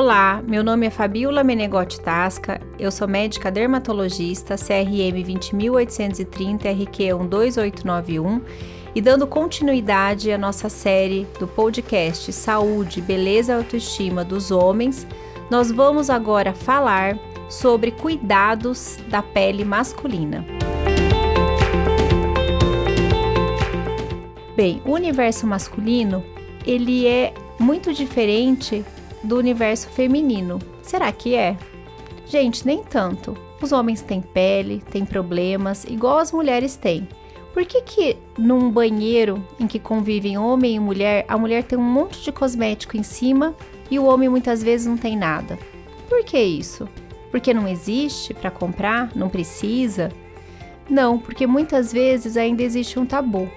Olá, meu nome é Fabiola Menegotti Tasca, eu sou médica dermatologista, CRM 20830 RQ 12891 e dando continuidade à nossa série do podcast Saúde, Beleza e Autoestima dos Homens, nós vamos agora falar sobre cuidados da pele masculina. Bem, o universo masculino, ele é muito diferente do universo feminino. Será que é? Gente, nem tanto. Os homens têm pele, têm problemas, igual as mulheres têm. Por que, que num banheiro em que convivem homem e mulher, a mulher tem um monte de cosmético em cima e o homem muitas vezes não tem nada? Por que isso? Porque não existe para comprar? Não precisa? Não, porque muitas vezes ainda existe um tabu.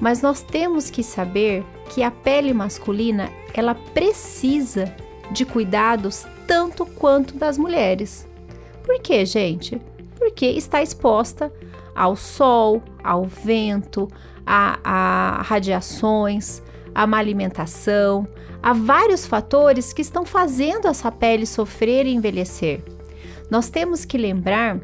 Mas nós temos que saber que a pele masculina, ela precisa de cuidados tanto quanto das mulheres. Por quê, gente? Porque está exposta ao sol, ao vento, a, a radiações, a má alimentação, a vários fatores que estão fazendo essa pele sofrer e envelhecer. Nós temos que lembrar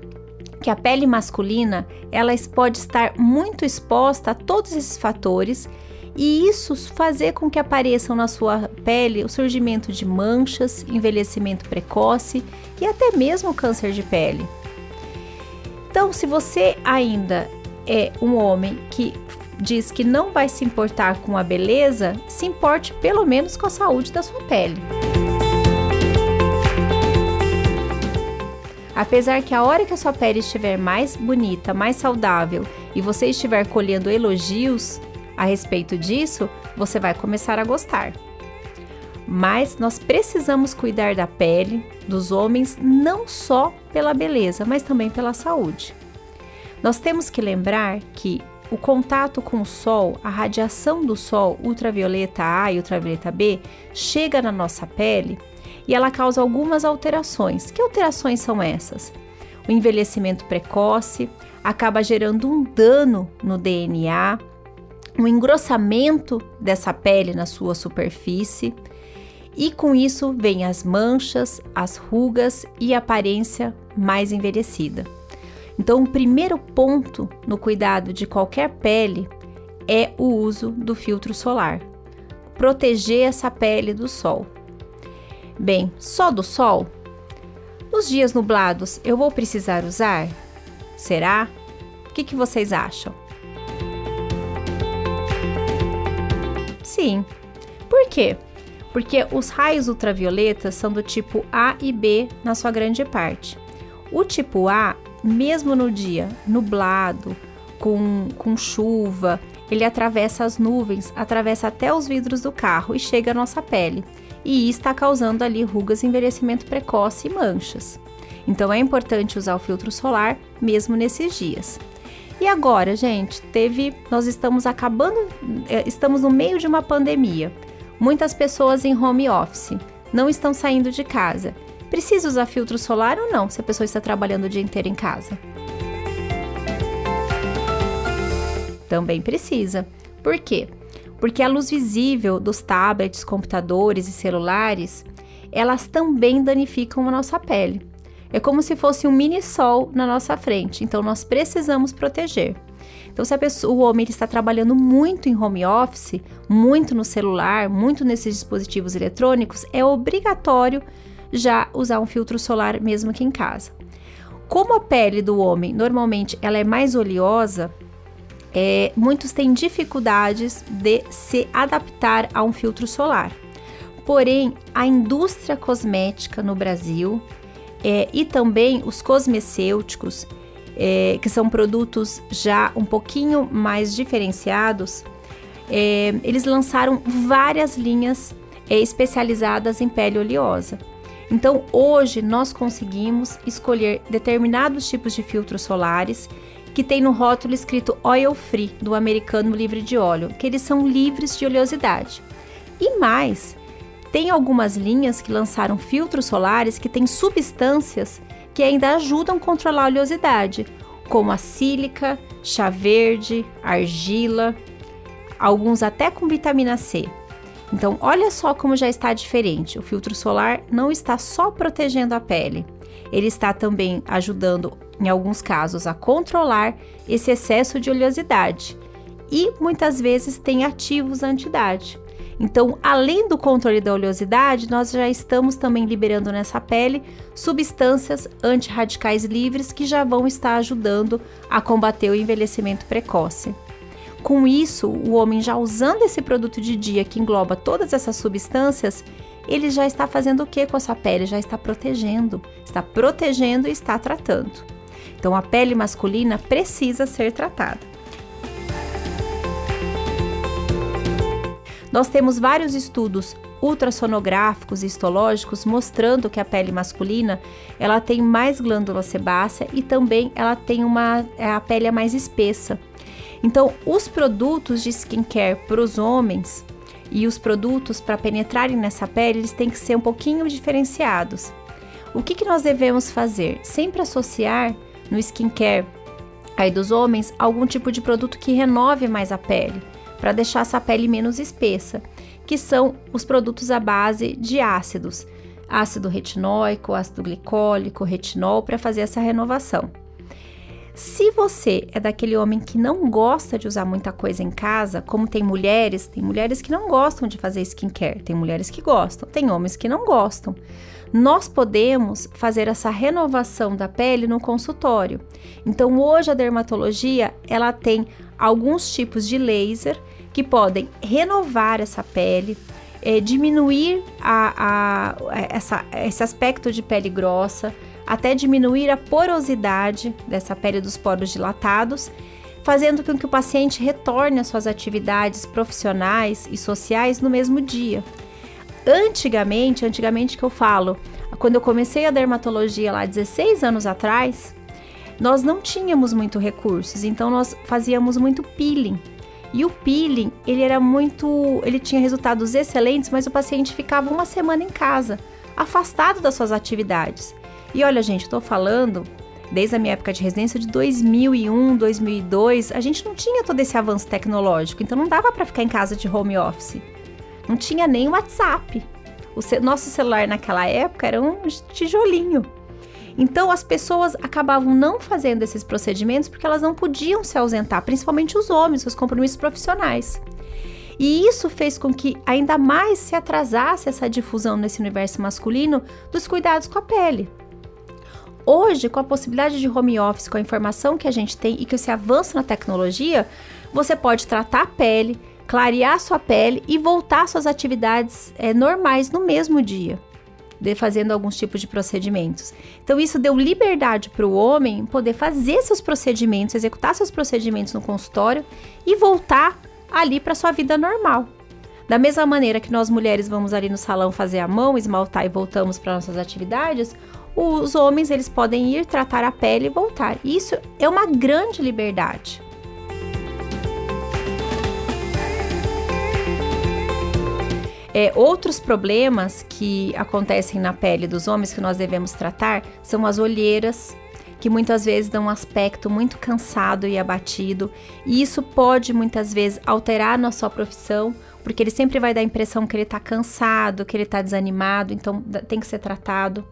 que a pele masculina ela pode estar muito exposta a todos esses fatores e isso fazer com que apareçam na sua pele o surgimento de manchas, envelhecimento precoce e até mesmo câncer de pele. Então, se você ainda é um homem que diz que não vai se importar com a beleza, se importe pelo menos com a saúde da sua pele. Apesar que a hora que a sua pele estiver mais bonita, mais saudável e você estiver colhendo elogios a respeito disso, você vai começar a gostar. Mas nós precisamos cuidar da pele dos homens não só pela beleza, mas também pela saúde. Nós temos que lembrar que o contato com o sol, a radiação do sol ultravioleta A e ultravioleta B, chega na nossa pele e ela causa algumas alterações. Que alterações são essas? O envelhecimento precoce acaba gerando um dano no DNA, um engrossamento dessa pele na sua superfície, e com isso vem as manchas, as rugas e a aparência mais envelhecida. Então, o primeiro ponto no cuidado de qualquer pele é o uso do filtro solar. Proteger essa pele do sol. Bem, só do sol? Nos dias nublados eu vou precisar usar? Será? O que, que vocês acham? Sim. Por quê? Porque os raios ultravioletas são do tipo A e B na sua grande parte. O tipo A, mesmo no dia nublado, com, com chuva, ele atravessa as nuvens, atravessa até os vidros do carro e chega à nossa pele e está causando ali rugas, envelhecimento precoce e manchas. Então é importante usar o filtro solar mesmo nesses dias. E agora, gente, teve, nós estamos acabando, é, estamos no meio de uma pandemia. Muitas pessoas em home office não estão saindo de casa. Precisa usar filtro solar ou não se a pessoa está trabalhando o dia inteiro em casa? Também precisa. Por quê? porque a luz visível dos tablets, computadores e celulares, elas também danificam a nossa pele. É como se fosse um mini sol na nossa frente, então nós precisamos proteger. Então, se pessoa, o homem está trabalhando muito em home office, muito no celular, muito nesses dispositivos eletrônicos, é obrigatório já usar um filtro solar mesmo aqui em casa. Como a pele do homem normalmente ela é mais oleosa, é, muitos têm dificuldades de se adaptar a um filtro solar. Porém, a indústria cosmética no Brasil é, e também os cosmecêuticos, é, que são produtos já um pouquinho mais diferenciados, é, eles lançaram várias linhas é, especializadas em pele oleosa. Então, hoje nós conseguimos escolher determinados tipos de filtros solares que tem no rótulo escrito Oil Free, do americano livre de óleo, que eles são livres de oleosidade. E mais, tem algumas linhas que lançaram filtros solares que têm substâncias que ainda ajudam a controlar a oleosidade, como a sílica, chá verde, argila, alguns até com vitamina C. Então, olha só como já está diferente. O filtro solar não está só protegendo a pele, ele está também ajudando, em alguns casos, a controlar esse excesso de oleosidade e muitas vezes tem ativos anti-idade. Então, além do controle da oleosidade, nós já estamos também liberando nessa pele substâncias antirradicais livres que já vão estar ajudando a combater o envelhecimento precoce. Com isso, o homem já usando esse produto de dia que engloba todas essas substâncias, ele já está fazendo o que com essa pele? Já está protegendo, está protegendo e está tratando. Então, a pele masculina precisa ser tratada. Nós temos vários estudos ultrassonográficos e histológicos mostrando que a pele masculina ela tem mais glândula sebácea e também ela tem uma é, a pele é mais espessa. Então, os produtos de skincare para os homens e os produtos para penetrarem nessa pele, eles têm que ser um pouquinho diferenciados. O que, que nós devemos fazer? Sempre associar no skincare aí dos homens algum tipo de produto que renove mais a pele para deixar essa pele menos espessa, que são os produtos à base de ácidos, ácido retinóico, ácido glicólico, retinol, para fazer essa renovação. Se você é daquele homem que não gosta de usar muita coisa em casa, como tem mulheres, tem mulheres que não gostam de fazer skincare, tem mulheres que gostam, tem homens que não gostam. Nós podemos fazer essa renovação da pele no consultório. Então, hoje a dermatologia, ela tem alguns tipos de laser que podem renovar essa pele, é, diminuir a, a, essa, esse aspecto de pele grossa, até diminuir a porosidade dessa pele dos poros dilatados, fazendo com que o paciente retorne às suas atividades profissionais e sociais no mesmo dia. Antigamente, antigamente que eu falo, quando eu comecei a dermatologia lá 16 anos atrás, nós não tínhamos muito recursos, então nós fazíamos muito peeling. E o peeling, ele era muito, ele tinha resultados excelentes, mas o paciente ficava uma semana em casa, afastado das suas atividades. E olha, gente, estou falando desde a minha época de residência de 2001, 2002, a gente não tinha todo esse avanço tecnológico, então não dava para ficar em casa de home office. Não tinha nem WhatsApp. O nosso celular naquela época era um tijolinho. Então as pessoas acabavam não fazendo esses procedimentos porque elas não podiam se ausentar, principalmente os homens, os compromissos profissionais. E isso fez com que ainda mais se atrasasse essa difusão nesse universo masculino dos cuidados com a pele. Hoje, com a possibilidade de home office, com a informação que a gente tem e que esse avanço na tecnologia, você pode tratar a pele, clarear a sua pele e voltar às suas atividades é, normais no mesmo dia de fazendo alguns tipos de procedimentos. Então isso deu liberdade para o homem poder fazer seus procedimentos, executar seus procedimentos no consultório e voltar ali para sua vida normal. Da mesma maneira que nós mulheres vamos ali no salão fazer a mão, esmaltar e voltamos para nossas atividades, os homens eles podem ir tratar a pele e voltar. Isso é uma grande liberdade. É, outros problemas que acontecem na pele dos homens que nós devemos tratar são as olheiras, que muitas vezes dão um aspecto muito cansado e abatido, e isso pode muitas vezes alterar na sua profissão, porque ele sempre vai dar a impressão que ele está cansado, que ele está desanimado, então tem que ser tratado.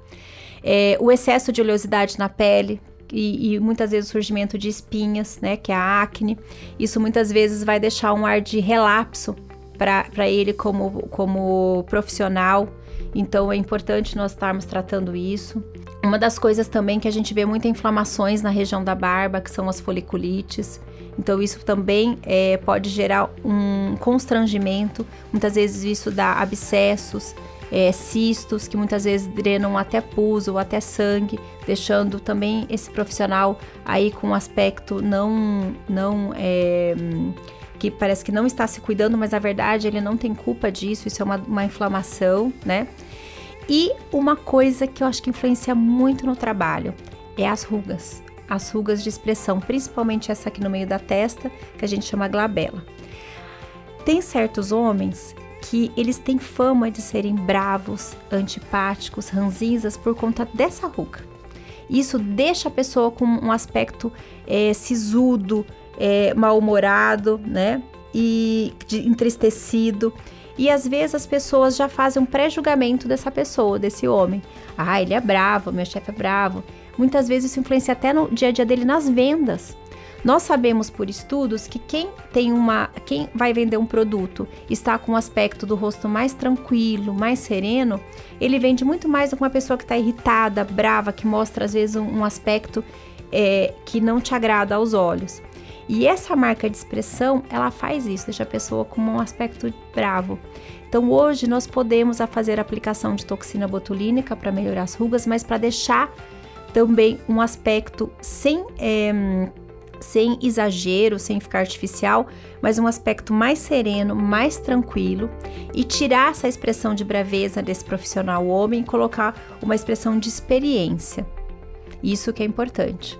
É, o excesso de oleosidade na pele, e, e, muitas vezes o surgimento de espinhas, né, que é a acne. Isso muitas vezes vai deixar um ar de relapso para ele como, como profissional. Então é importante nós estarmos tratando isso. Uma das coisas também que a gente vê muitas inflamações na região da barba, que são as foliculites. Então isso também é, pode gerar um constrangimento. Muitas vezes isso dá abscessos, é, cistos, que muitas vezes drenam até pus ou até sangue, deixando também esse profissional aí com um aspecto não, não é, que parece que não está se cuidando, mas na verdade ele não tem culpa disso, isso é uma, uma inflamação, né? E uma coisa que eu acho que influencia muito no trabalho é as rugas. As rugas de expressão, principalmente essa aqui no meio da testa, que a gente chama glabela. Tem certos homens que eles têm fama de serem bravos, antipáticos, ranzinzas por conta dessa ruga. Isso deixa a pessoa com um aspecto é, sisudo, é, mal-humorado, né? E de, entristecido. E às vezes as pessoas já fazem um pré-julgamento dessa pessoa, desse homem. Ah, ele é bravo, meu chefe é bravo. Muitas vezes isso influencia até no dia a dia dele nas vendas. Nós sabemos por estudos que quem tem uma, quem vai vender um produto está com um aspecto do rosto mais tranquilo, mais sereno, ele vende muito mais do que uma pessoa que está irritada, brava, que mostra às vezes um, um aspecto é, que não te agrada aos olhos. E essa marca de expressão, ela faz isso, deixa a pessoa com um aspecto bravo. Então hoje nós podemos fazer aplicação de toxina botulínica para melhorar as rugas, mas para deixar também um aspecto sem é, sem exagero, sem ficar artificial, mas um aspecto mais sereno, mais tranquilo e tirar essa expressão de braveza desse profissional homem e colocar uma expressão de experiência. Isso que é importante.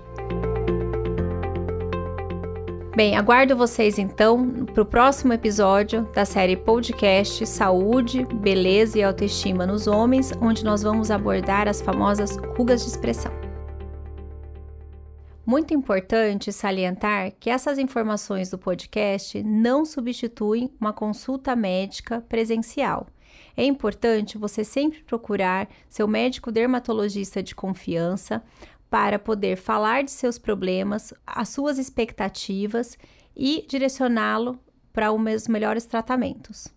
Bem, aguardo vocês então para o próximo episódio da série podcast Saúde, Beleza e Autoestima nos Homens, onde nós vamos abordar as famosas rugas de expressão. Muito importante salientar que essas informações do podcast não substituem uma consulta médica presencial. É importante você sempre procurar seu médico dermatologista de confiança para poder falar de seus problemas, as suas expectativas e direcioná-lo para os melhores tratamentos.